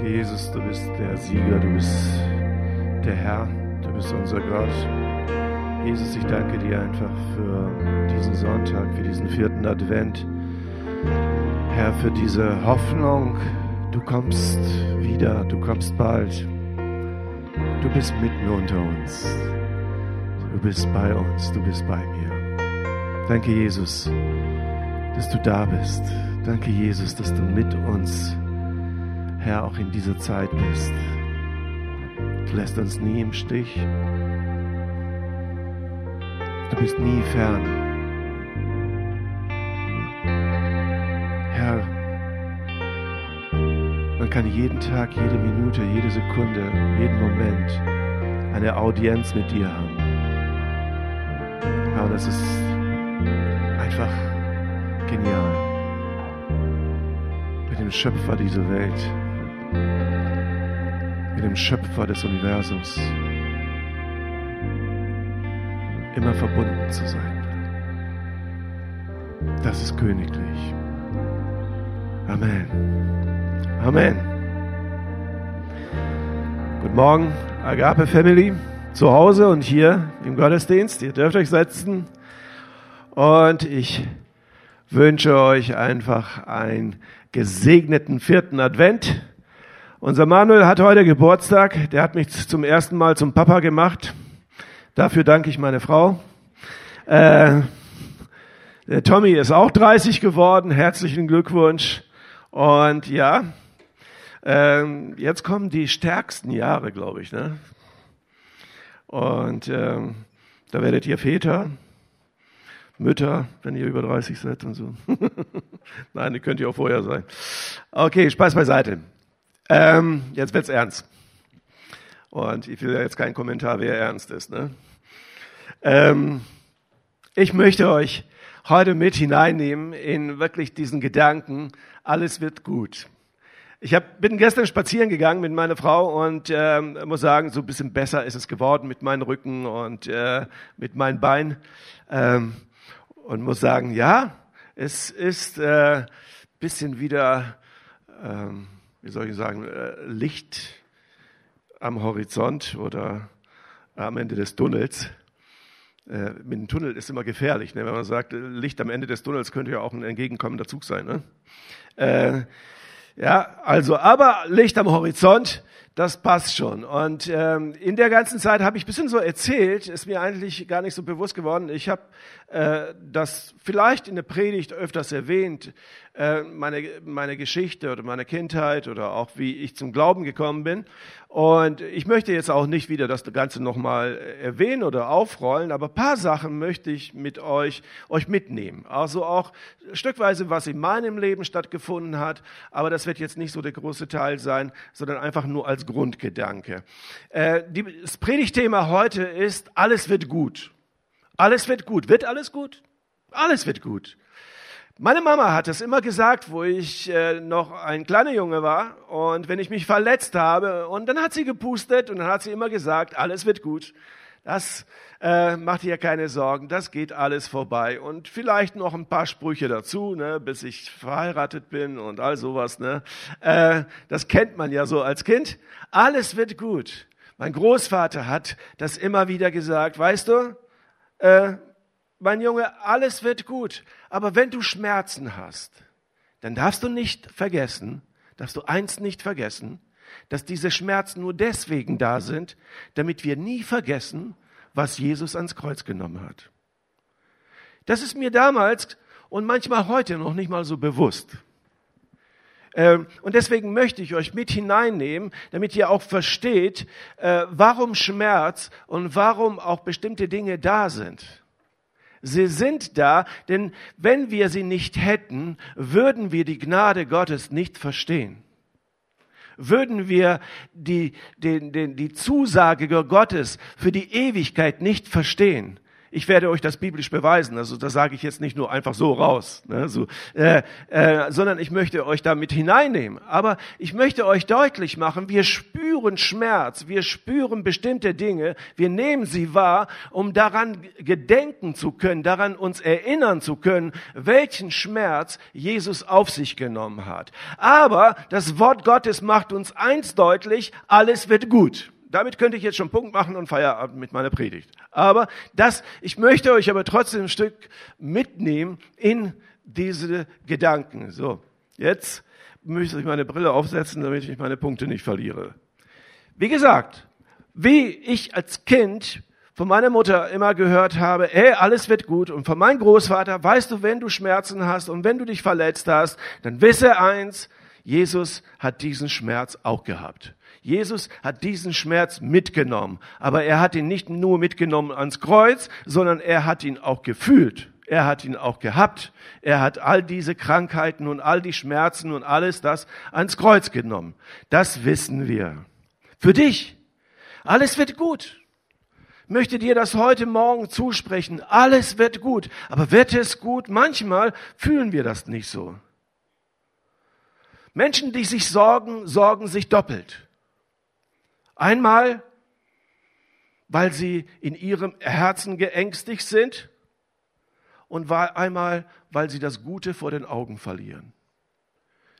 Danke, Jesus, du bist der Sieger, du bist der Herr, du bist unser Gott. Jesus, ich danke dir einfach für diesen Sonntag, für diesen vierten Advent. Herr, für diese Hoffnung, du kommst wieder, du kommst bald. Du bist mitten unter uns. Du bist bei uns, du bist bei mir. Danke, Jesus, dass du da bist. Danke, Jesus, dass du mit uns, Herr, auch in dieser Zeit bist. Du lässt uns nie im Stich. Du bist nie fern. Herr, man kann jeden Tag, jede Minute, jede Sekunde, jeden Moment eine Audienz mit dir haben. Aber das ist einfach genial. Mit dem Schöpfer dieser Welt, dem Schöpfer des Universums, immer verbunden zu sein. Das ist königlich. Amen. Amen. Guten Morgen, Agape Family, zu Hause und hier im Gottesdienst. Ihr dürft euch setzen. Und ich wünsche euch einfach einen gesegneten vierten Advent. Unser Manuel hat heute Geburtstag. Der hat mich zum ersten Mal zum Papa gemacht. Dafür danke ich meine Frau. Äh, der Tommy ist auch 30 geworden. Herzlichen Glückwunsch. Und ja, äh, jetzt kommen die stärksten Jahre, glaube ich. Ne? Und äh, da werdet ihr Väter, Mütter, wenn ihr über 30 seid und so. Nein, die könnt ihr auch vorher sein. Okay, Spaß beiseite. Ähm, jetzt wird's ernst. Und ich will ja jetzt keinen Kommentar, wer ernst ist. Ne? Ähm, ich möchte euch heute mit hineinnehmen in wirklich diesen Gedanken, alles wird gut. Ich hab, bin gestern spazieren gegangen mit meiner Frau und äh, muss sagen, so ein bisschen besser ist es geworden mit meinem Rücken und äh, mit meinen Beinen. Ähm, und muss sagen, ja, es ist äh, bisschen wieder, ähm, wie soll ich sagen, äh, Licht am Horizont oder am Ende des Tunnels. Äh, mit dem Tunnel ist immer gefährlich, ne? wenn man sagt, Licht am Ende des Tunnels könnte ja auch ein entgegenkommender Zug sein. Ne? Äh, ja, also, aber Licht am Horizont, das passt schon. Und ähm, in der ganzen Zeit habe ich ein bisschen so erzählt, ist mir eigentlich gar nicht so bewusst geworden. Ich habe äh, das vielleicht in der Predigt öfters erwähnt, äh, meine, meine Geschichte oder meine Kindheit oder auch wie ich zum Glauben gekommen bin. Und ich möchte jetzt auch nicht wieder das Ganze nochmal erwähnen oder aufrollen, aber paar Sachen möchte ich mit euch, euch mitnehmen. Also auch stückweise, was in meinem Leben stattgefunden hat, aber das wird jetzt nicht so der große Teil sein, sondern einfach nur als Grundgedanke. Äh, die, das Predigtthema heute ist, alles wird gut. Alles wird gut. Wird alles gut? Alles wird gut. Meine Mama hat es immer gesagt, wo ich äh, noch ein kleiner Junge war und wenn ich mich verletzt habe und dann hat sie gepustet und dann hat sie immer gesagt, alles wird gut. Das äh, macht ihr keine Sorgen, das geht alles vorbei und vielleicht noch ein paar Sprüche dazu, ne, bis ich verheiratet bin und all sowas. Ne. Äh, das kennt man ja so als Kind. Alles wird gut. Mein Großvater hat das immer wieder gesagt. Weißt du, äh, mein Junge, alles wird gut. Aber wenn du Schmerzen hast, dann darfst du nicht vergessen, darfst du eins nicht vergessen, dass diese Schmerzen nur deswegen da sind, damit wir nie vergessen, was Jesus ans Kreuz genommen hat. Das ist mir damals und manchmal heute noch nicht mal so bewusst. Ähm, und deswegen möchte ich euch mit hineinnehmen, damit ihr auch versteht, äh, warum Schmerz und warum auch bestimmte Dinge da sind. Sie sind da, denn wenn wir sie nicht hätten, würden wir die Gnade Gottes nicht verstehen. Würden wir die, die, die, die Zusage Gottes für die Ewigkeit nicht verstehen. Ich werde euch das biblisch beweisen. Also das sage ich jetzt nicht nur einfach so raus, ne, so, äh, äh, sondern ich möchte euch damit hineinnehmen. Aber ich möchte euch deutlich machen, wir spüren Schmerz, wir spüren bestimmte Dinge, wir nehmen sie wahr, um daran gedenken zu können, daran uns erinnern zu können, welchen Schmerz Jesus auf sich genommen hat. Aber das Wort Gottes macht uns eins deutlich, alles wird gut damit könnte ich jetzt schon Punkt machen und Feierabend mit meiner Predigt. Aber das, ich möchte euch aber trotzdem ein Stück mitnehmen in diese Gedanken. So, jetzt möchte ich meine Brille aufsetzen, damit ich meine Punkte nicht verliere. Wie gesagt, wie ich als Kind von meiner Mutter immer gehört habe, ey, alles wird gut. Und von meinem Großvater, weißt du, wenn du Schmerzen hast und wenn du dich verletzt hast, dann wisse eins, Jesus hat diesen Schmerz auch gehabt. Jesus hat diesen Schmerz mitgenommen, aber er hat ihn nicht nur mitgenommen ans Kreuz, sondern er hat ihn auch gefühlt. Er hat ihn auch gehabt. Er hat all diese Krankheiten und all die Schmerzen und alles das ans Kreuz genommen. Das wissen wir. Für dich, alles wird gut. Möchte dir das heute Morgen zusprechen. Alles wird gut. Aber wird es gut? Manchmal fühlen wir das nicht so. Menschen, die sich sorgen, sorgen sich doppelt. Einmal, weil sie in ihrem Herzen geängstigt sind und einmal, weil sie das Gute vor den Augen verlieren.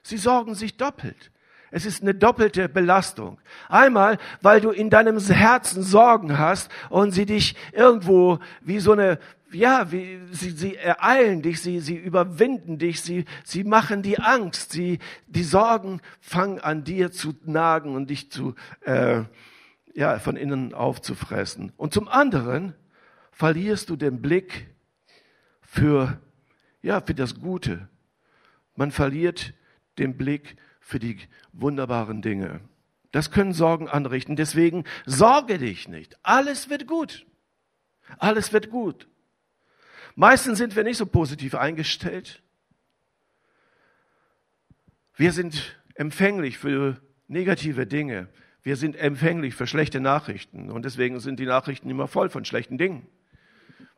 Sie sorgen sich doppelt. Es ist eine doppelte Belastung. Einmal, weil du in deinem Herzen Sorgen hast und sie dich irgendwo wie so eine, ja, wie, sie, sie ereilen dich, sie, sie überwinden dich, sie, sie machen die Angst, sie, die Sorgen fangen an dir zu nagen und dich zu, äh, ja, von innen aufzufressen. Und zum anderen verlierst du den Blick für, ja, für das Gute. Man verliert den Blick für die wunderbaren Dinge. Das können Sorgen anrichten. Deswegen sorge dich nicht. Alles wird gut. Alles wird gut. Meistens sind wir nicht so positiv eingestellt. Wir sind empfänglich für negative Dinge. Wir sind empfänglich für schlechte Nachrichten. Und deswegen sind die Nachrichten immer voll von schlechten Dingen.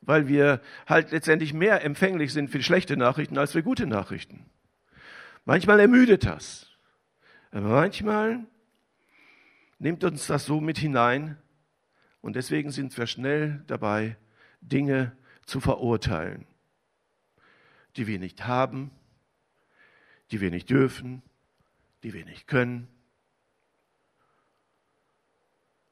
Weil wir halt letztendlich mehr empfänglich sind für schlechte Nachrichten als für gute Nachrichten. Manchmal ermüdet das. Aber manchmal nimmt uns das so mit hinein. Und deswegen sind wir schnell dabei, Dinge zu verurteilen, die wir nicht haben, die wir nicht dürfen, die wir nicht können,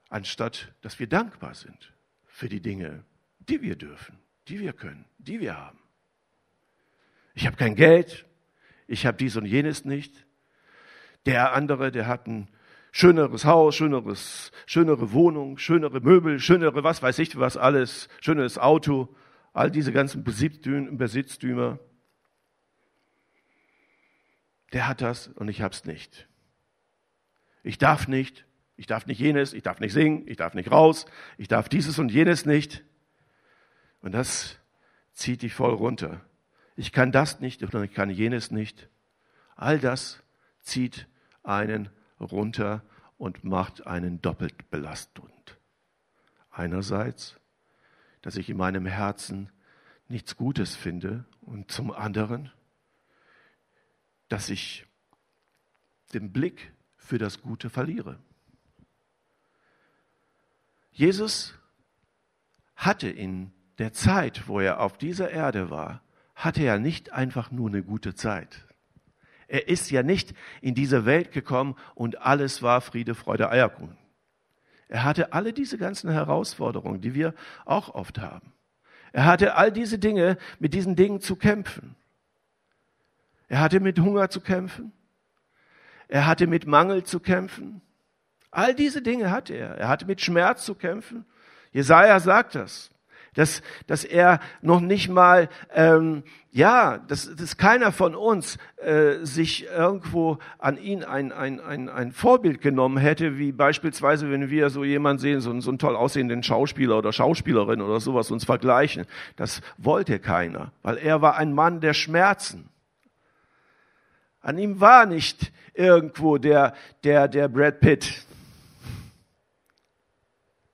anstatt dass wir dankbar sind für die Dinge, die wir dürfen, die wir können, die wir haben. Ich habe kein Geld, ich habe dies und jenes nicht. Der andere, der hat ein schöneres Haus, schöneres, schönere Wohnung, schönere Möbel, schönere was weiß ich was alles, schöneres Auto all diese ganzen Besitztümer, der hat das und ich hab's nicht. Ich darf nicht, ich darf nicht jenes, ich darf nicht singen, ich darf nicht raus, ich darf dieses und jenes nicht. Und das zieht dich voll runter. Ich kann das nicht und ich kann jenes nicht. All das zieht einen runter und macht einen doppelt belastend. Einerseits dass ich in meinem Herzen nichts Gutes finde und zum anderen, dass ich den Blick für das Gute verliere. Jesus hatte in der Zeit, wo er auf dieser Erde war, hatte er nicht einfach nur eine gute Zeit. Er ist ja nicht in diese Welt gekommen und alles war Friede, Freude, Eierkuchen. Er hatte alle diese ganzen Herausforderungen, die wir auch oft haben. Er hatte all diese Dinge, mit diesen Dingen zu kämpfen. Er hatte mit Hunger zu kämpfen. Er hatte mit Mangel zu kämpfen. All diese Dinge hatte er. Er hatte mit Schmerz zu kämpfen. Jesaja sagt das dass, dass er noch nicht mal, ähm, ja, dass, dass keiner von uns äh, sich irgendwo an ihn ein, ein, ein, ein Vorbild genommen hätte, wie beispielsweise, wenn wir so jemanden sehen, so, so einen toll aussehenden Schauspieler oder Schauspielerin oder sowas, uns vergleichen. Das wollte keiner, weil er war ein Mann der Schmerzen. An ihm war nicht irgendwo der, der, der Brad Pitt,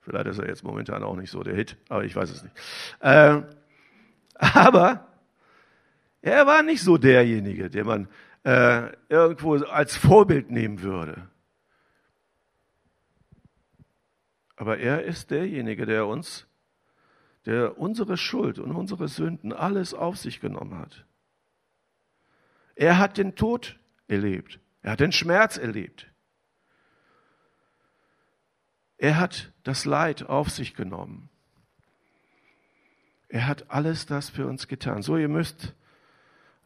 Vielleicht ist er jetzt momentan auch nicht so der Hit, aber ich weiß es nicht. Äh, aber er war nicht so derjenige, den man äh, irgendwo als Vorbild nehmen würde. Aber er ist derjenige, der uns, der unsere Schuld und unsere Sünden alles auf sich genommen hat. Er hat den Tod erlebt. Er hat den Schmerz erlebt. Er hat das Leid auf sich genommen. Er hat alles das für uns getan. So, ihr müsst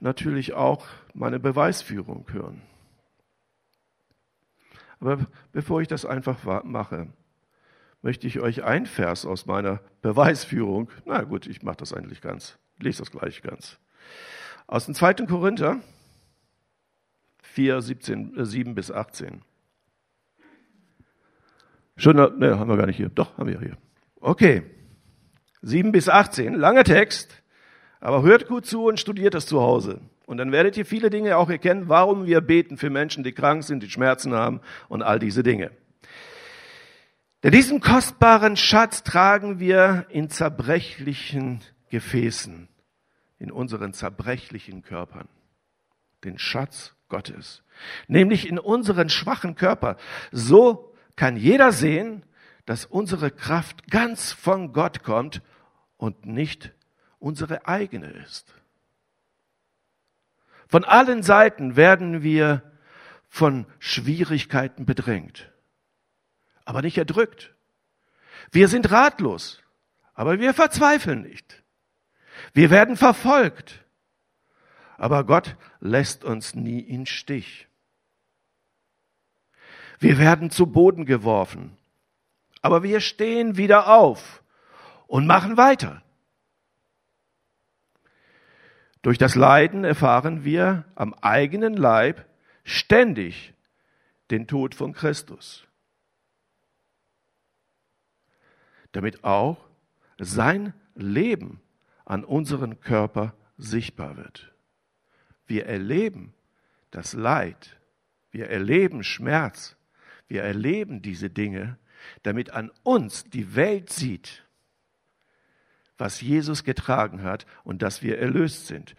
natürlich auch meine Beweisführung hören. Aber bevor ich das einfach mache, möchte ich euch ein Vers aus meiner Beweisführung, na gut, ich mache das eigentlich ganz, lese das gleich ganz, aus dem 2. Korinther 4, 17, 7 bis 18. Schon, ne, haben wir gar nicht hier. Doch, haben wir hier. Okay. 7 bis 18, langer Text, aber hört gut zu und studiert das zu Hause. Und dann werdet ihr viele Dinge auch erkennen, warum wir beten für Menschen, die krank sind, die Schmerzen haben und all diese Dinge. Denn diesen kostbaren Schatz tragen wir in zerbrechlichen Gefäßen, in unseren zerbrechlichen Körpern. Den Schatz Gottes, nämlich in unseren schwachen Körper. So kann jeder sehen, dass unsere Kraft ganz von Gott kommt und nicht unsere eigene ist. Von allen Seiten werden wir von Schwierigkeiten bedrängt, aber nicht erdrückt. Wir sind ratlos, aber wir verzweifeln nicht. Wir werden verfolgt, aber Gott lässt uns nie in Stich. Wir werden zu Boden geworfen, aber wir stehen wieder auf und machen weiter. Durch das Leiden erfahren wir am eigenen Leib ständig den Tod von Christus, damit auch sein Leben an unseren Körper sichtbar wird. Wir erleben das Leid, wir erleben Schmerz, wir erleben diese Dinge, damit an uns die Welt sieht, was Jesus getragen hat und dass wir erlöst sind,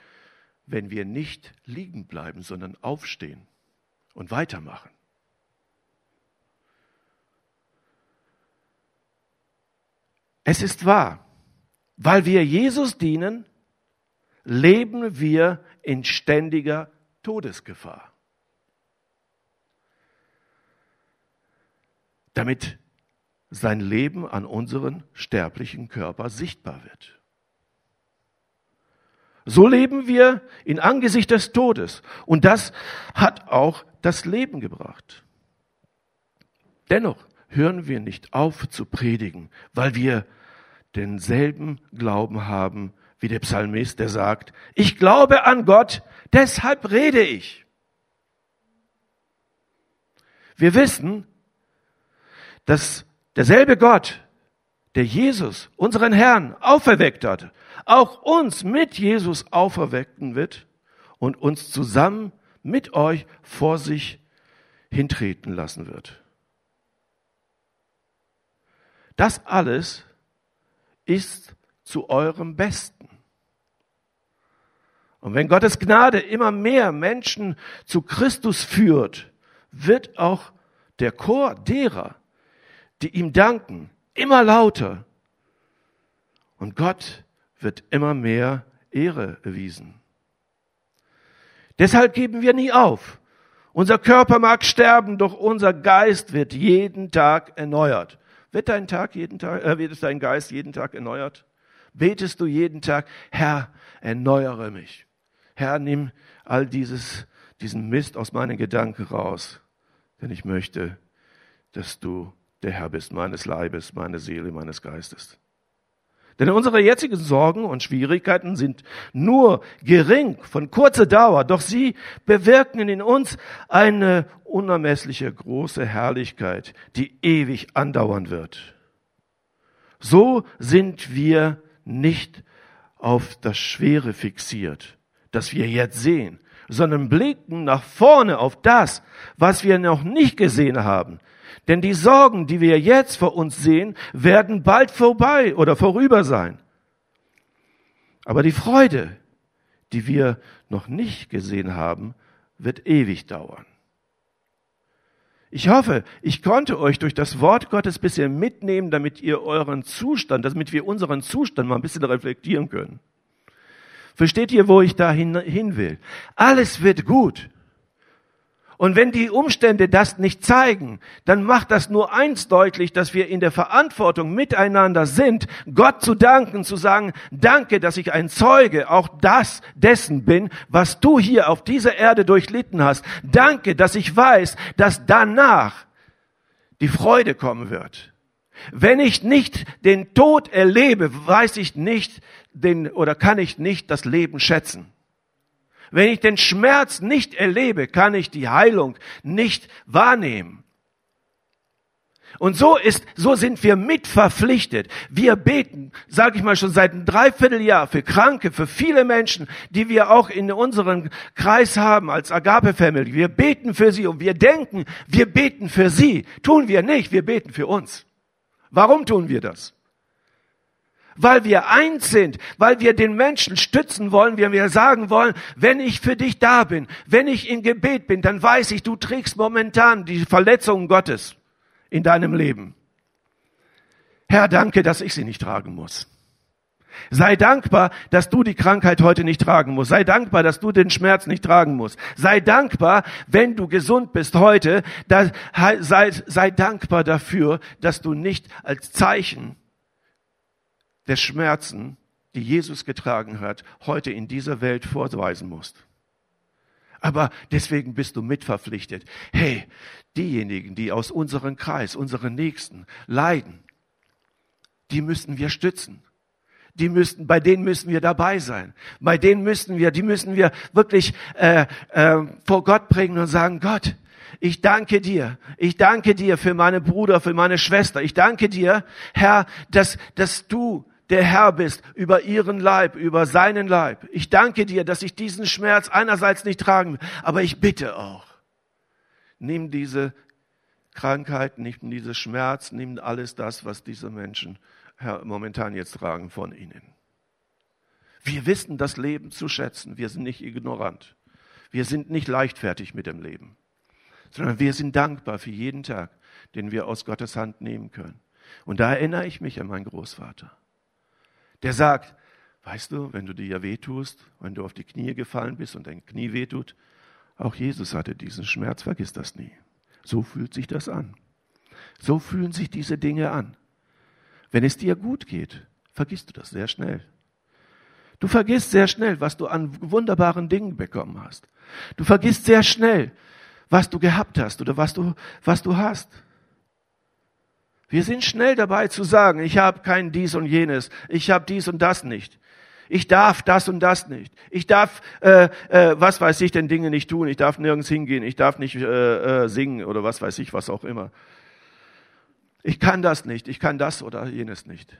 wenn wir nicht liegen bleiben, sondern aufstehen und weitermachen. Es ist wahr, weil wir Jesus dienen, leben wir in ständiger Todesgefahr. Damit sein Leben an unseren sterblichen Körper sichtbar wird. So leben wir in Angesicht des Todes. Und das hat auch das Leben gebracht. Dennoch hören wir nicht auf zu predigen, weil wir denselben Glauben haben wie der Psalmist, der sagt, ich glaube an Gott, deshalb rede ich. Wir wissen, dass derselbe Gott, der Jesus, unseren Herrn, auferweckt hat, auch uns mit Jesus auferwecken wird und uns zusammen mit euch vor sich hintreten lassen wird. Das alles ist zu eurem Besten. Und wenn Gottes Gnade immer mehr Menschen zu Christus führt, wird auch der Chor derer, die ihm danken, immer lauter. Und Gott wird immer mehr Ehre erwiesen. Deshalb geben wir nie auf. Unser Körper mag sterben, doch unser Geist wird jeden Tag erneuert. Wird dein Tag jeden Tag, äh, wird dein Geist jeden Tag erneuert? Betest du jeden Tag, Herr, erneuere mich. Herr, nimm all dieses, diesen Mist aus meinen Gedanken raus, denn ich möchte, dass du der Herr bist meines Leibes, meine Seele, meines Geistes. Denn unsere jetzigen Sorgen und Schwierigkeiten sind nur gering, von kurzer Dauer, doch sie bewirken in uns eine unermessliche große Herrlichkeit, die ewig andauern wird. So sind wir nicht auf das Schwere fixiert, das wir jetzt sehen, sondern blicken nach vorne auf das, was wir noch nicht gesehen haben. Denn die Sorgen, die wir jetzt vor uns sehen, werden bald vorbei oder vorüber sein. Aber die Freude, die wir noch nicht gesehen haben, wird ewig dauern. Ich hoffe, ich konnte euch durch das Wort Gottes bisschen mitnehmen, damit ihr euren Zustand, damit wir unseren Zustand mal ein bisschen reflektieren können. Versteht ihr, wo ich da hin, hin will? Alles wird gut. Und wenn die Umstände das nicht zeigen, dann macht das nur eins deutlich, dass wir in der Verantwortung miteinander sind, Gott zu danken, zu sagen, danke, dass ich ein Zeuge auch das dessen bin, was du hier auf dieser Erde durchlitten hast. Danke, dass ich weiß, dass danach die Freude kommen wird. Wenn ich nicht den Tod erlebe, weiß ich nicht den, oder kann ich nicht das Leben schätzen. Wenn ich den Schmerz nicht erlebe, kann ich die Heilung nicht wahrnehmen. Und so ist, so sind wir mitverpflichtet. Wir beten, sage ich mal schon seit einem Dreivierteljahr für Kranke, für viele Menschen, die wir auch in unserem Kreis haben als Agape Family. Wir beten für sie und wir denken, wir beten für sie. Tun wir nicht, wir beten für uns. Warum tun wir das? Weil wir eins sind, weil wir den Menschen stützen wollen, wenn wir sagen wollen, wenn ich für dich da bin, wenn ich in Gebet bin, dann weiß ich, du trägst momentan die Verletzungen Gottes in deinem Leben. Herr, danke, dass ich sie nicht tragen muss. Sei dankbar, dass du die Krankheit heute nicht tragen musst. Sei dankbar, dass du den Schmerz nicht tragen musst. Sei dankbar, wenn du gesund bist heute. sei, sei dankbar dafür, dass du nicht als Zeichen der Schmerzen, die Jesus getragen hat, heute in dieser Welt vorweisen musst. Aber deswegen bist du mitverpflichtet. Hey, diejenigen, die aus unserem Kreis, unseren Nächsten leiden, die müssen wir stützen. Die müssen, bei denen müssen wir dabei sein. Bei denen müssen wir, die müssen wir wirklich äh, äh, vor Gott bringen und sagen, Gott, ich danke dir. Ich danke dir für meine Bruder, für meine Schwester. Ich danke dir, Herr, dass, dass du der Herr bist über ihren Leib, über seinen Leib. Ich danke dir, dass ich diesen Schmerz einerseits nicht tragen will, aber ich bitte auch, nimm diese Krankheit, nimm diese Schmerz, nimm alles das, was diese Menschen Herr, momentan jetzt tragen von ihnen. Wir wissen das Leben zu schätzen. Wir sind nicht ignorant. Wir sind nicht leichtfertig mit dem Leben, sondern wir sind dankbar für jeden Tag, den wir aus Gottes Hand nehmen können. Und da erinnere ich mich an meinen Großvater der sagt, weißt du, wenn du dir ja wehtust, wenn du auf die Knie gefallen bist und dein Knie wehtut, auch Jesus hatte diesen Schmerz, vergiss das nie. So fühlt sich das an. So fühlen sich diese Dinge an. Wenn es dir gut geht, vergisst du das sehr schnell. Du vergisst sehr schnell, was du an wunderbaren Dingen bekommen hast. Du vergisst sehr schnell, was du gehabt hast oder was du, was du hast. Wir sind schnell dabei zu sagen, ich habe kein dies und jenes, ich habe dies und das nicht. Ich darf das und das nicht. Ich darf, äh, äh, was weiß ich, denn Dinge nicht tun. Ich darf nirgends hingehen. Ich darf nicht äh, äh, singen oder was weiß ich, was auch immer. Ich kann das nicht. Ich kann das oder jenes nicht.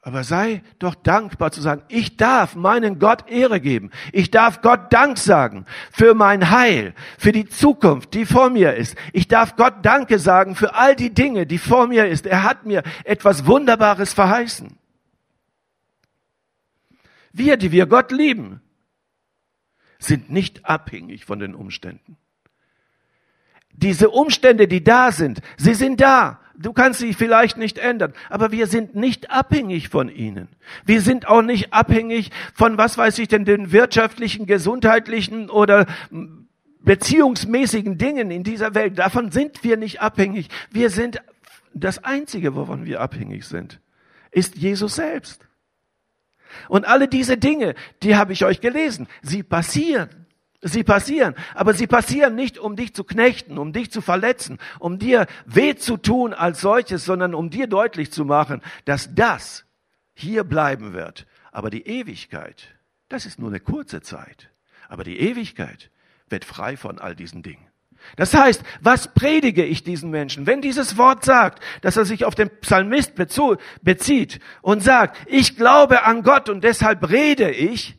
Aber sei doch dankbar zu sagen, ich darf meinen Gott Ehre geben. Ich darf Gott Dank sagen für mein Heil, für die Zukunft, die vor mir ist. Ich darf Gott Danke sagen für all die Dinge, die vor mir ist. Er hat mir etwas Wunderbares verheißen. Wir, die wir Gott lieben, sind nicht abhängig von den Umständen. Diese Umstände, die da sind, sie sind da. Du kannst sie vielleicht nicht ändern, aber wir sind nicht abhängig von ihnen. Wir sind auch nicht abhängig von, was weiß ich denn, den wirtschaftlichen, gesundheitlichen oder beziehungsmäßigen Dingen in dieser Welt. Davon sind wir nicht abhängig. Wir sind, das Einzige, wovon wir abhängig sind, ist Jesus selbst. Und alle diese Dinge, die habe ich euch gelesen, sie passieren. Sie passieren, aber sie passieren nicht, um dich zu knechten, um dich zu verletzen, um dir weh zu tun als solches, sondern um dir deutlich zu machen, dass das hier bleiben wird. Aber die Ewigkeit, das ist nur eine kurze Zeit. Aber die Ewigkeit wird frei von all diesen Dingen. Das heißt, was predige ich diesen Menschen? Wenn dieses Wort sagt, dass er sich auf den Psalmist bezieht und sagt, ich glaube an Gott und deshalb rede ich,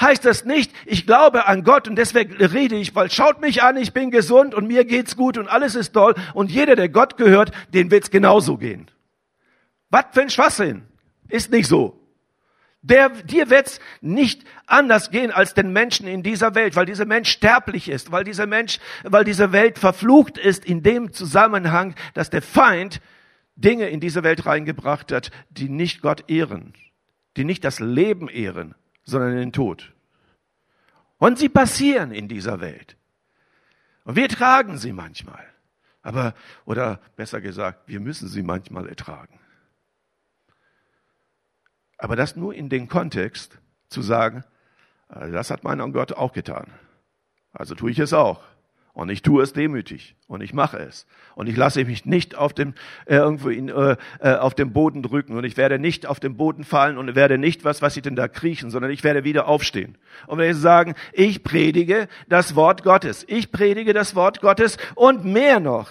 heißt das nicht, ich glaube an Gott und deswegen rede ich, weil schaut mich an, ich bin gesund und mir geht's gut und alles ist toll und jeder, der Gott gehört, den wird's genauso gehen. Was für ein Schwachsinn. Ist nicht so. Der, dir wird's nicht anders gehen als den Menschen in dieser Welt, weil dieser Mensch sterblich ist, weil dieser Mensch, weil diese Welt verflucht ist in dem Zusammenhang, dass der Feind Dinge in diese Welt reingebracht hat, die nicht Gott ehren, die nicht das Leben ehren, sondern den Tod. Und sie passieren in dieser Welt. Und wir tragen sie manchmal. Aber, oder besser gesagt, wir müssen sie manchmal ertragen. Aber das nur in den Kontext zu sagen, äh, das hat mein Gott auch getan. Also tue ich es auch. Und ich tue es demütig und ich mache es. Und ich lasse mich nicht auf dem, äh, irgendwo in, äh, äh, auf dem Boden drücken und ich werde nicht auf den Boden fallen und werde nicht, was, was ich denn da kriechen, sondern ich werde wieder aufstehen. Und werde sagen, ich predige das Wort Gottes. Ich predige das Wort Gottes und mehr noch.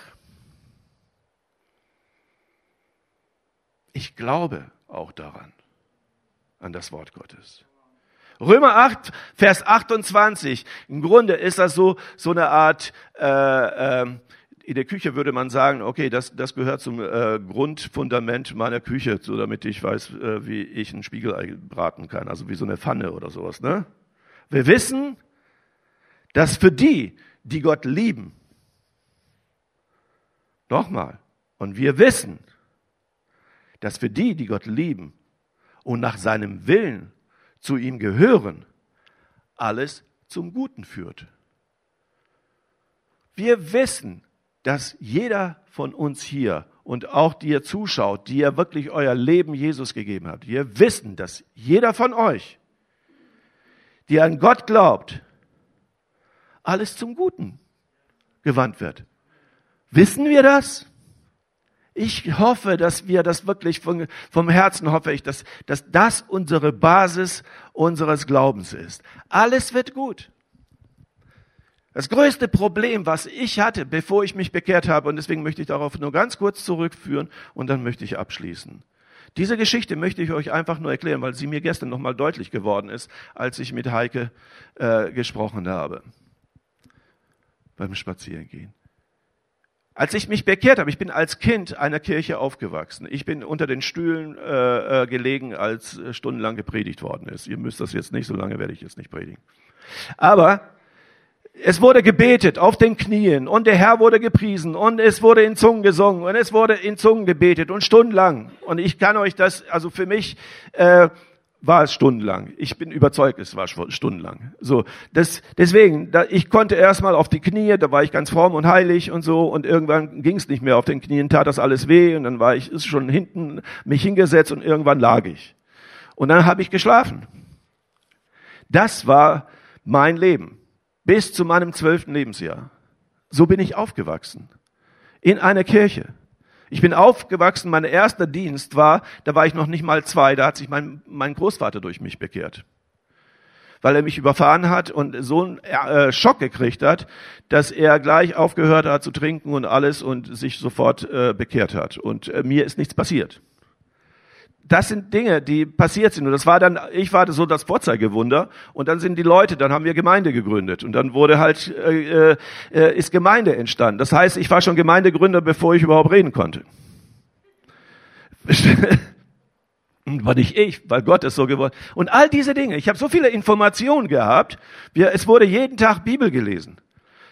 Ich glaube auch daran an das Wort Gottes. Römer 8, Vers 28. Im Grunde ist das so, so eine Art, äh, äh, in der Küche würde man sagen, okay, das, das gehört zum äh, Grundfundament meiner Küche, so damit ich weiß, äh, wie ich ein Spiegelei braten kann, also wie so eine Pfanne oder sowas. Ne? Wir wissen, dass für die, die Gott lieben, nochmal, und wir wissen, dass für die, die Gott lieben, und nach seinem Willen zu ihm gehören, alles zum Guten führt. Wir wissen, dass jeder von uns hier und auch die ihr zuschaut, die ihr wirklich euer Leben Jesus gegeben habt, wir wissen, dass jeder von euch, die an Gott glaubt, alles zum Guten gewandt wird. Wissen wir das? Ich hoffe, dass wir das wirklich vom, vom Herzen hoffe ich, dass, dass das unsere Basis unseres Glaubens ist. Alles wird gut. Das größte Problem, was ich hatte, bevor ich mich bekehrt habe, und deswegen möchte ich darauf nur ganz kurz zurückführen und dann möchte ich abschließen. Diese Geschichte möchte ich euch einfach nur erklären, weil sie mir gestern nochmal deutlich geworden ist, als ich mit Heike äh, gesprochen habe beim Spazierengehen. Als ich mich bekehrt habe, ich bin als Kind einer Kirche aufgewachsen. Ich bin unter den Stühlen äh, äh, gelegen, als äh, stundenlang gepredigt worden ist. Ihr müsst das jetzt nicht, so lange werde ich jetzt nicht predigen. Aber es wurde gebetet auf den Knien und der Herr wurde gepriesen und es wurde in Zungen gesungen und es wurde in Zungen gebetet und stundenlang. Und ich kann euch das, also für mich, äh, war es stundenlang. Ich bin überzeugt, es war stundenlang. So, das, deswegen, da, ich konnte erstmal auf die Knie, da war ich ganz fromm und heilig und so, und irgendwann ging es nicht mehr auf den Knien, tat das alles weh, und dann war ich ist schon hinten mich hingesetzt und irgendwann lag ich. Und dann habe ich geschlafen. Das war mein Leben bis zu meinem zwölften Lebensjahr. So bin ich aufgewachsen in einer Kirche. Ich bin aufgewachsen, mein erster Dienst war, da war ich noch nicht mal zwei, da hat sich mein, mein Großvater durch mich bekehrt. Weil er mich überfahren hat und so einen äh, Schock gekriegt hat, dass er gleich aufgehört hat zu trinken und alles und sich sofort äh, bekehrt hat. Und äh, mir ist nichts passiert das sind Dinge, die passiert sind. Und das war dann, ich war so das Vorzeigewunder. Und dann sind die Leute, dann haben wir Gemeinde gegründet. Und dann wurde halt, äh, äh, ist Gemeinde entstanden. Das heißt, ich war schon Gemeindegründer, bevor ich überhaupt reden konnte. War nicht ich, weil Gott ist so geworden. Und all diese Dinge. Ich habe so viele Informationen gehabt. Wir, es wurde jeden Tag Bibel gelesen.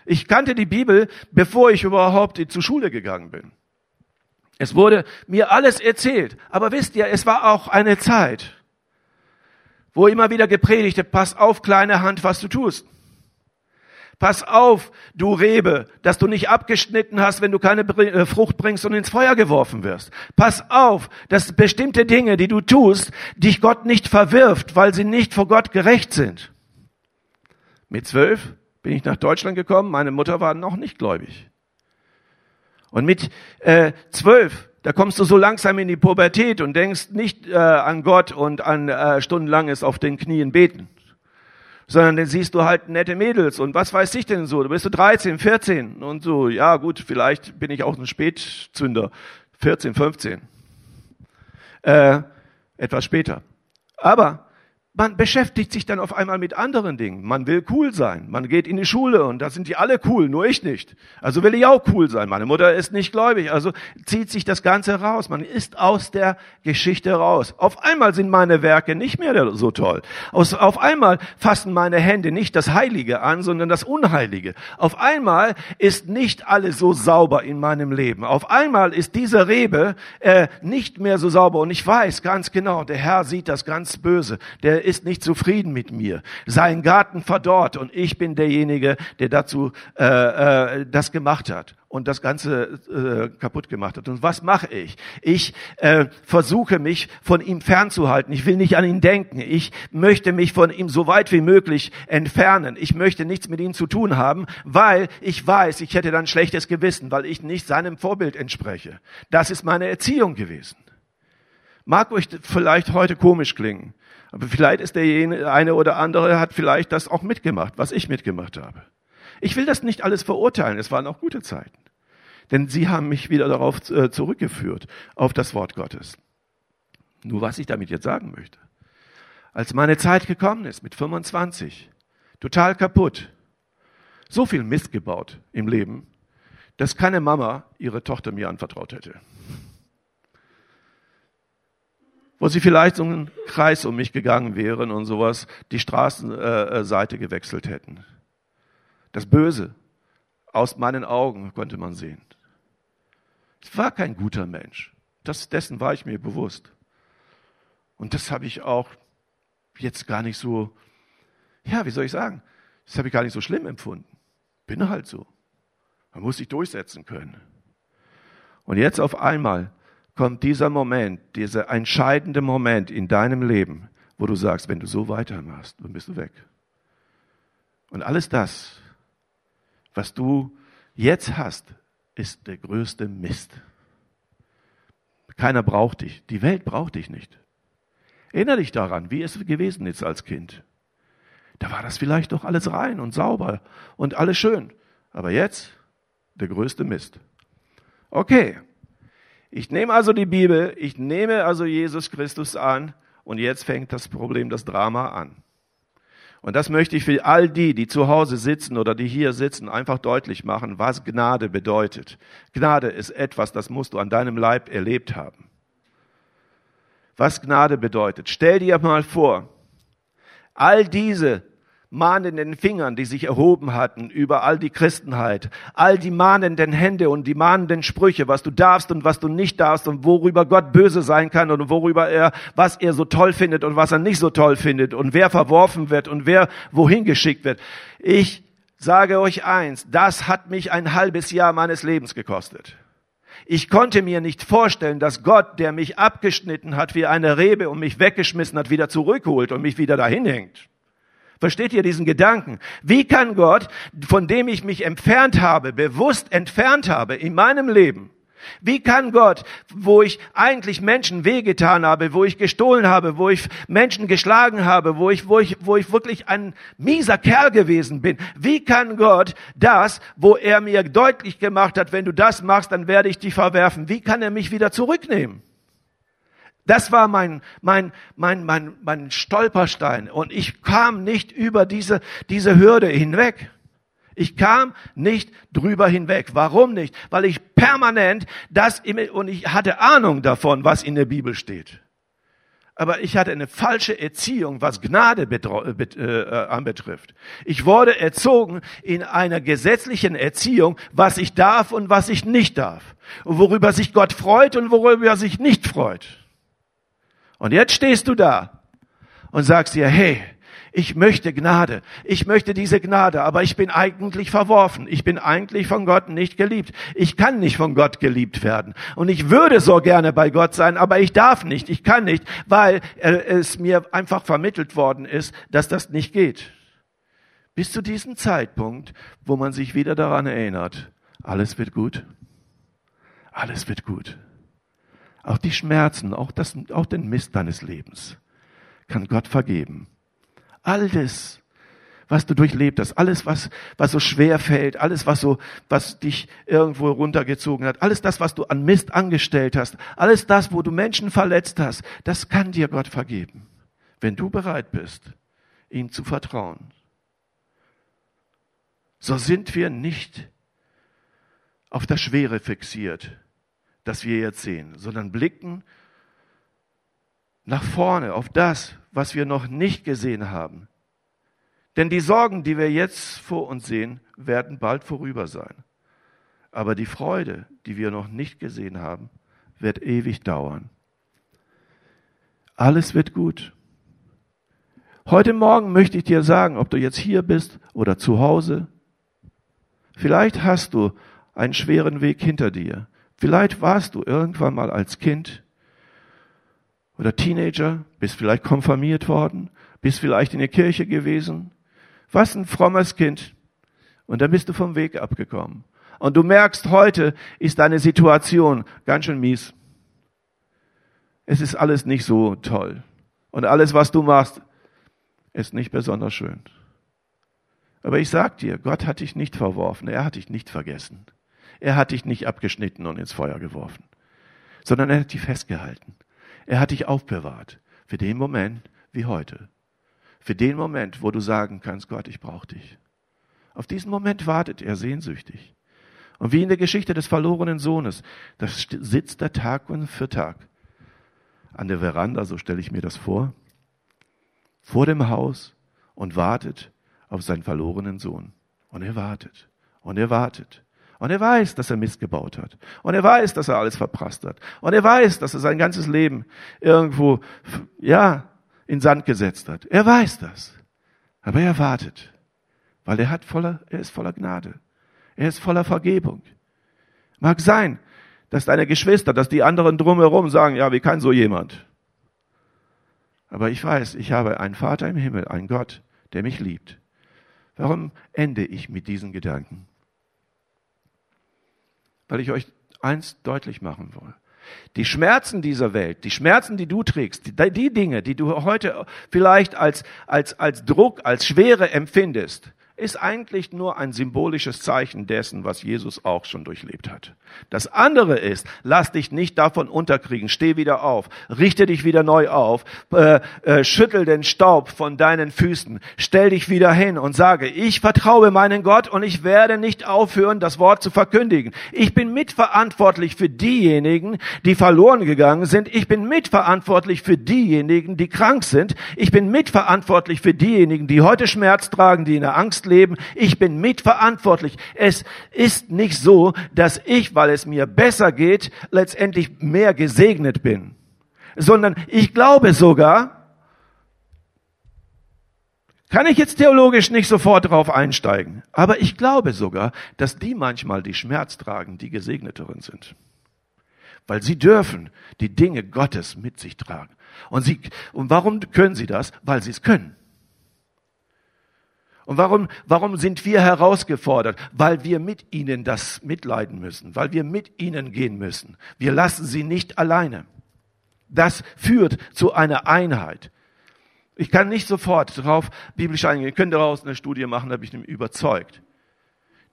Ich kannte die Bibel, bevor ich überhaupt zur Schule gegangen bin. Es wurde mir alles erzählt. Aber wisst ihr, es war auch eine Zeit, wo immer wieder gepredigt wird, pass auf, kleine Hand, was du tust. Pass auf, du Rebe, dass du nicht abgeschnitten hast, wenn du keine äh, Frucht bringst und ins Feuer geworfen wirst. Pass auf, dass bestimmte Dinge, die du tust, dich Gott nicht verwirft, weil sie nicht vor Gott gerecht sind. Mit zwölf bin ich nach Deutschland gekommen, meine Mutter war noch nicht gläubig. Und mit äh, zwölf, da kommst du so langsam in die Pubertät und denkst nicht äh, an Gott und an äh, stundenlanges auf den Knien beten, sondern dann siehst du halt nette Mädels und was weiß ich denn so, du bist so 13, 14 und so, ja gut, vielleicht bin ich auch ein Spätzünder, 14, 15, äh, etwas später. Aber man beschäftigt sich dann auf einmal mit anderen Dingen. Man will cool sein. Man geht in die Schule und da sind die alle cool, nur ich nicht. Also will ich auch cool sein. Meine Mutter ist nicht gläubig. Also zieht sich das Ganze raus. Man ist aus der Geschichte raus. Auf einmal sind meine Werke nicht mehr so toll. auf einmal fassen meine Hände nicht das Heilige an, sondern das Unheilige. Auf einmal ist nicht alles so sauber in meinem Leben. Auf einmal ist diese Rebe äh, nicht mehr so sauber. Und ich weiß ganz genau, der Herr sieht das ganz böse. Der ist nicht zufrieden mit mir. Sein Garten verdorrt und ich bin derjenige, der dazu äh, äh, das gemacht hat und das Ganze äh, kaputt gemacht hat. Und was mache ich? Ich äh, versuche mich von ihm fernzuhalten. Ich will nicht an ihn denken. Ich möchte mich von ihm so weit wie möglich entfernen. Ich möchte nichts mit ihm zu tun haben, weil ich weiß, ich hätte dann schlechtes Gewissen, weil ich nicht seinem Vorbild entspreche. Das ist meine Erziehung gewesen. Mag euch vielleicht heute komisch klingen. Aber vielleicht ist der eine oder andere hat vielleicht das auch mitgemacht, was ich mitgemacht habe. Ich will das nicht alles verurteilen. Es waren auch gute Zeiten. Denn sie haben mich wieder darauf äh, zurückgeführt, auf das Wort Gottes. Nur was ich damit jetzt sagen möchte. Als meine Zeit gekommen ist, mit 25, total kaputt, so viel Mist gebaut im Leben, dass keine Mama ihre Tochter mir anvertraut hätte wo sie vielleicht so einen Kreis um mich gegangen wären und sowas, die Straßenseite gewechselt hätten. Das Böse aus meinen Augen konnte man sehen. Ich war kein guter Mensch. Das, dessen war ich mir bewusst. Und das habe ich auch jetzt gar nicht so, ja, wie soll ich sagen, das habe ich gar nicht so schlimm empfunden. Bin halt so. Man muss sich durchsetzen können. Und jetzt auf einmal kommt dieser Moment, dieser entscheidende Moment in deinem Leben, wo du sagst, wenn du so weitermachst, dann bist du weg. Und alles das, was du jetzt hast, ist der größte Mist. Keiner braucht dich. Die Welt braucht dich nicht. Erinnere dich daran, wie es gewesen ist als Kind. Da war das vielleicht doch alles rein und sauber und alles schön. Aber jetzt der größte Mist. Okay, ich nehme also die Bibel, ich nehme also Jesus Christus an und jetzt fängt das Problem, das Drama an. Und das möchte ich für all die, die zu Hause sitzen oder die hier sitzen, einfach deutlich machen, was Gnade bedeutet. Gnade ist etwas, das musst du an deinem Leib erlebt haben. Was Gnade bedeutet. Stell dir mal vor, all diese mahnenden Fingern, die sich erhoben hatten über all die Christenheit, all die mahnenden Hände und die mahnenden Sprüche, was du darfst und was du nicht darfst und worüber Gott böse sein kann und worüber er, was er so toll findet und was er nicht so toll findet und wer verworfen wird und wer wohin geschickt wird. Ich sage euch eins, das hat mich ein halbes Jahr meines Lebens gekostet. Ich konnte mir nicht vorstellen, dass Gott, der mich abgeschnitten hat wie eine Rebe und mich weggeschmissen hat, wieder zurückholt und mich wieder dahin hängt. Versteht ihr diesen Gedanken? Wie kann Gott, von dem ich mich entfernt habe, bewusst entfernt habe in meinem Leben, wie kann Gott, wo ich eigentlich Menschen wehgetan habe, wo ich gestohlen habe, wo ich Menschen geschlagen habe, wo ich, wo ich, wo ich wirklich ein mieser Kerl gewesen bin, wie kann Gott das, wo er mir deutlich gemacht hat, wenn du das machst, dann werde ich dich verwerfen, wie kann er mich wieder zurücknehmen? Das war mein, mein, mein, mein, mein Stolperstein. Und ich kam nicht über diese, diese Hürde hinweg. Ich kam nicht drüber hinweg. Warum nicht? Weil ich permanent das, und ich hatte Ahnung davon, was in der Bibel steht. Aber ich hatte eine falsche Erziehung, was Gnade äh, anbetrifft. Ich wurde erzogen in einer gesetzlichen Erziehung, was ich darf und was ich nicht darf. Und worüber sich Gott freut und worüber er sich nicht freut. Und jetzt stehst du da und sagst dir, hey, ich möchte Gnade, ich möchte diese Gnade, aber ich bin eigentlich verworfen, ich bin eigentlich von Gott nicht geliebt, ich kann nicht von Gott geliebt werden und ich würde so gerne bei Gott sein, aber ich darf nicht, ich kann nicht, weil es mir einfach vermittelt worden ist, dass das nicht geht. Bis zu diesem Zeitpunkt, wo man sich wieder daran erinnert, alles wird gut, alles wird gut. Auch die Schmerzen, auch, das, auch den Mist deines Lebens kann Gott vergeben. All das, was du durchlebt hast, alles, was, was so schwer fällt, alles, was so, was dich irgendwo runtergezogen hat, alles das, was du an Mist angestellt hast, alles das, wo du Menschen verletzt hast, das kann dir Gott vergeben. wenn du bereit bist, ihm zu vertrauen, so sind wir nicht auf das Schwere fixiert, das wir jetzt sehen, sondern blicken nach vorne auf das, was wir noch nicht gesehen haben. Denn die Sorgen, die wir jetzt vor uns sehen, werden bald vorüber sein. Aber die Freude, die wir noch nicht gesehen haben, wird ewig dauern. Alles wird gut. Heute Morgen möchte ich dir sagen, ob du jetzt hier bist oder zu Hause. Vielleicht hast du einen schweren Weg hinter dir. Vielleicht warst du irgendwann mal als Kind oder Teenager, bist vielleicht konfirmiert worden, bist vielleicht in der Kirche gewesen. Was ein frommes Kind. Und dann bist du vom Weg abgekommen. Und du merkst, heute ist deine Situation ganz schön mies. Es ist alles nicht so toll. Und alles, was du machst, ist nicht besonders schön. Aber ich sag dir, Gott hat dich nicht verworfen, er hat dich nicht vergessen. Er hat dich nicht abgeschnitten und ins Feuer geworfen, sondern er hat dich festgehalten. Er hat dich aufbewahrt für den Moment wie heute. Für den Moment, wo du sagen kannst, Gott, ich brauche dich. Auf diesen Moment wartet er sehnsüchtig. Und wie in der Geschichte des verlorenen Sohnes, da sitzt er Tag für Tag an der Veranda, so stelle ich mir das vor, vor dem Haus und wartet auf seinen verlorenen Sohn. Und er wartet und er wartet. Und er weiß, dass er Mist gebaut hat. Und er weiß, dass er alles verprasst hat. Und er weiß, dass er sein ganzes Leben irgendwo, ja, in Sand gesetzt hat. Er weiß das. Aber er wartet. Weil er hat voller, er ist voller Gnade. Er ist voller Vergebung. Mag sein, dass deine Geschwister, dass die anderen drumherum sagen, ja, wie kann so jemand? Aber ich weiß, ich habe einen Vater im Himmel, einen Gott, der mich liebt. Warum ende ich mit diesen Gedanken? Weil ich euch eins deutlich machen will. Die Schmerzen dieser Welt, die Schmerzen, die du trägst, die, die Dinge, die du heute vielleicht als, als, als Druck, als Schwere empfindest, ist eigentlich nur ein symbolisches Zeichen dessen, was Jesus auch schon durchlebt hat. Das andere ist, lass dich nicht davon unterkriegen, steh wieder auf, richte dich wieder neu auf, äh, äh, schüttel den Staub von deinen Füßen, stell dich wieder hin und sage, ich vertraue meinen Gott und ich werde nicht aufhören, das Wort zu verkündigen. Ich bin mitverantwortlich für diejenigen, die verloren gegangen sind. Ich bin mitverantwortlich für diejenigen, die krank sind. Ich bin mitverantwortlich für diejenigen, die heute Schmerz tragen, die in der Angst leben. Ich bin mitverantwortlich. Es ist nicht so, dass ich, weil es mir besser geht, letztendlich mehr gesegnet bin, sondern ich glaube sogar, kann ich jetzt theologisch nicht sofort darauf einsteigen, aber ich glaube sogar, dass die manchmal die Schmerz tragen, die gesegneteren sind. Weil sie dürfen die Dinge Gottes mit sich tragen. Und sie, und warum können sie das? Weil sie es können. Und warum, warum sind wir herausgefordert? Weil wir mit ihnen das mitleiden müssen, weil wir mit ihnen gehen müssen. Wir lassen sie nicht alleine. Das führt zu einer Einheit. Ich kann nicht sofort darauf biblisch eingehen. Ihr könnt daraus eine Studie machen, da bin ich überzeugt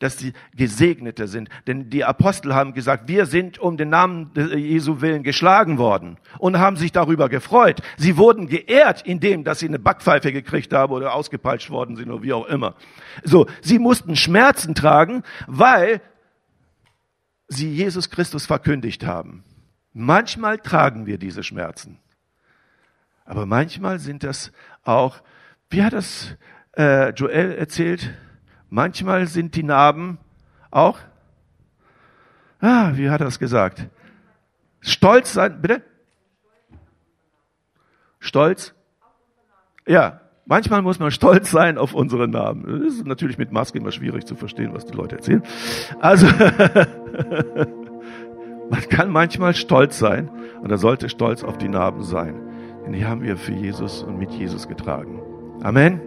dass sie Gesegnete sind. Denn die Apostel haben gesagt, wir sind um den Namen Jesu willen geschlagen worden und haben sich darüber gefreut. Sie wurden geehrt, indem, dass sie eine Backpfeife gekriegt haben oder ausgepeitscht worden sind oder wie auch immer. So, sie mussten Schmerzen tragen, weil sie Jesus Christus verkündigt haben. Manchmal tragen wir diese Schmerzen. Aber manchmal sind das auch, wie hat das äh, Joel erzählt? Manchmal sind die Narben auch, ah, wie hat er es gesagt? Stolz sein, bitte? Stolz? Ja, manchmal muss man stolz sein auf unsere Narben. Das ist natürlich mit Maske immer schwierig zu verstehen, was die Leute erzählen. Also, man kann manchmal stolz sein und er sollte stolz auf die Narben sein. Denn die haben wir für Jesus und mit Jesus getragen. Amen.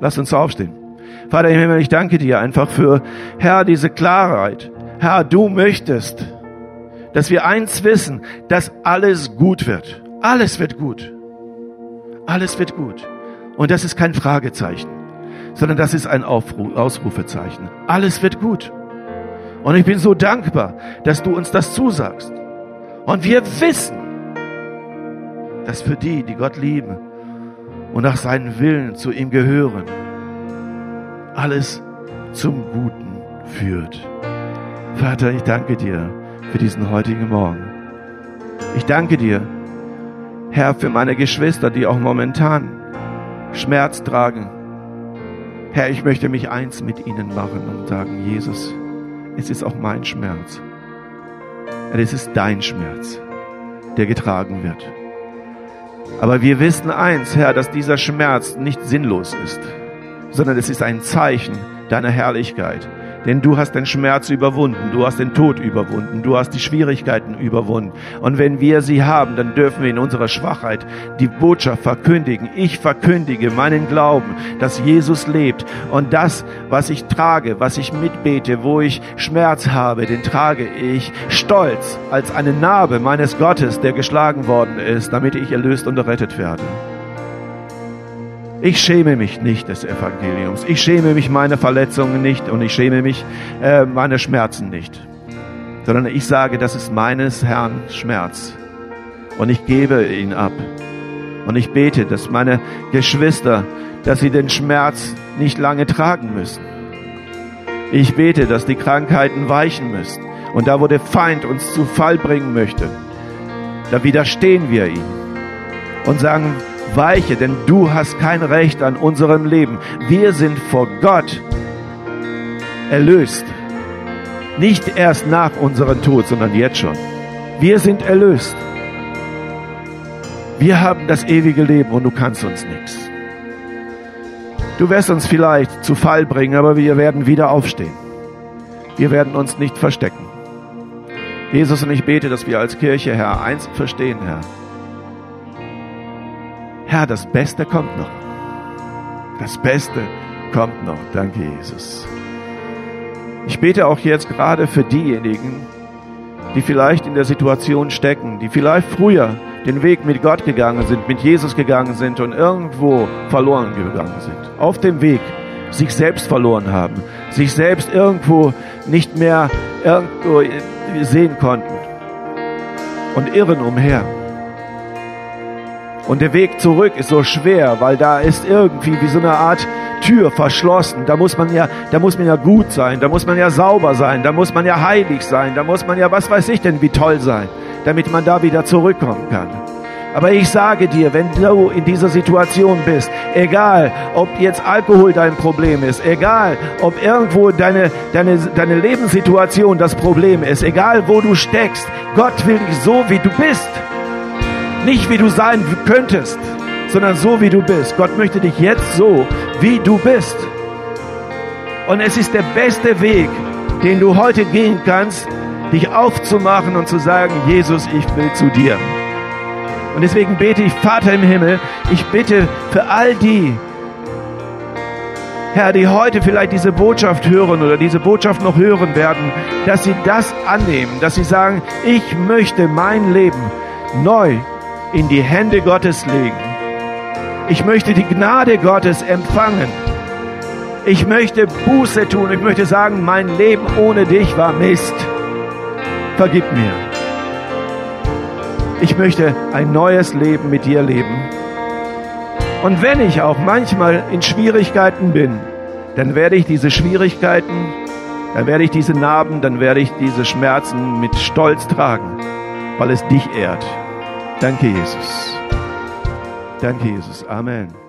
Lass uns aufstehen. Vater im Himmel, ich danke dir einfach für, Herr, diese Klarheit. Herr, du möchtest, dass wir eins wissen, dass alles gut wird. Alles wird gut. Alles wird gut. Und das ist kein Fragezeichen, sondern das ist ein Aufruf, Ausrufezeichen. Alles wird gut. Und ich bin so dankbar, dass du uns das zusagst. Und wir wissen, dass für die, die Gott lieben und nach seinem Willen zu ihm gehören, alles zum Guten führt. Vater, ich danke dir für diesen heutigen Morgen. Ich danke dir, Herr, für meine Geschwister, die auch momentan Schmerz tragen. Herr, ich möchte mich eins mit ihnen machen und sagen, Jesus, es ist auch mein Schmerz. Es ist dein Schmerz, der getragen wird. Aber wir wissen eins, Herr, dass dieser Schmerz nicht sinnlos ist, sondern es ist ein Zeichen deiner Herrlichkeit. Denn du hast den Schmerz überwunden, du hast den Tod überwunden, du hast die Schwierigkeiten überwunden. Und wenn wir sie haben, dann dürfen wir in unserer Schwachheit die Botschaft verkündigen. Ich verkündige meinen Glauben, dass Jesus lebt. Und das, was ich trage, was ich mitbete, wo ich Schmerz habe, den trage ich stolz als eine Narbe meines Gottes, der geschlagen worden ist, damit ich erlöst und errettet werde. Ich schäme mich nicht des Evangeliums. Ich schäme mich meiner Verletzungen nicht und ich schäme mich äh, meiner Schmerzen nicht. Sondern ich sage, das ist meines Herrn Schmerz. Und ich gebe ihn ab. Und ich bete, dass meine Geschwister, dass sie den Schmerz nicht lange tragen müssen. Ich bete, dass die Krankheiten weichen müssen. Und da, wo der Feind uns zu Fall bringen möchte, da widerstehen wir ihm und sagen, weiche, denn du hast kein Recht an unserem Leben. Wir sind vor Gott erlöst. Nicht erst nach unserem Tod, sondern jetzt schon. Wir sind erlöst. Wir haben das ewige Leben und du kannst uns nichts. Du wirst uns vielleicht zu Fall bringen, aber wir werden wieder aufstehen. Wir werden uns nicht verstecken. Jesus und ich bete, dass wir als Kirche, Herr, eins verstehen, Herr. Herr, das Beste kommt noch. Das Beste kommt noch. Danke, Jesus. Ich bete auch jetzt gerade für diejenigen, die vielleicht in der Situation stecken, die vielleicht früher den Weg mit Gott gegangen sind, mit Jesus gegangen sind und irgendwo verloren gegangen sind. Auf dem Weg sich selbst verloren haben, sich selbst irgendwo nicht mehr irgendwo sehen konnten und irren umher. Und der Weg zurück ist so schwer, weil da ist irgendwie wie so eine Art Tür verschlossen. Da muss man ja, da muss man ja gut sein, da muss man ja sauber sein, da muss man ja heilig sein, da muss man ja, was weiß ich denn, wie toll sein, damit man da wieder zurückkommen kann. Aber ich sage dir, wenn du in dieser Situation bist, egal ob jetzt Alkohol dein Problem ist, egal ob irgendwo deine, deine, deine Lebenssituation das Problem ist, egal wo du steckst, Gott will dich so, wie du bist. Nicht wie du sein könntest, sondern so wie du bist. Gott möchte dich jetzt so, wie du bist. Und es ist der beste Weg, den du heute gehen kannst, dich aufzumachen und zu sagen, Jesus, ich will zu dir. Und deswegen bete ich, Vater im Himmel, ich bitte für all die, Herr, die heute vielleicht diese Botschaft hören oder diese Botschaft noch hören werden, dass sie das annehmen, dass sie sagen, ich möchte mein Leben neu in die Hände Gottes legen. Ich möchte die Gnade Gottes empfangen. Ich möchte Buße tun. Ich möchte sagen, mein Leben ohne dich war Mist. Vergib mir. Ich möchte ein neues Leben mit dir leben. Und wenn ich auch manchmal in Schwierigkeiten bin, dann werde ich diese Schwierigkeiten, dann werde ich diese Narben, dann werde ich diese Schmerzen mit Stolz tragen, weil es dich ehrt. Danke, Jesus. Danke, Jesus. Amen.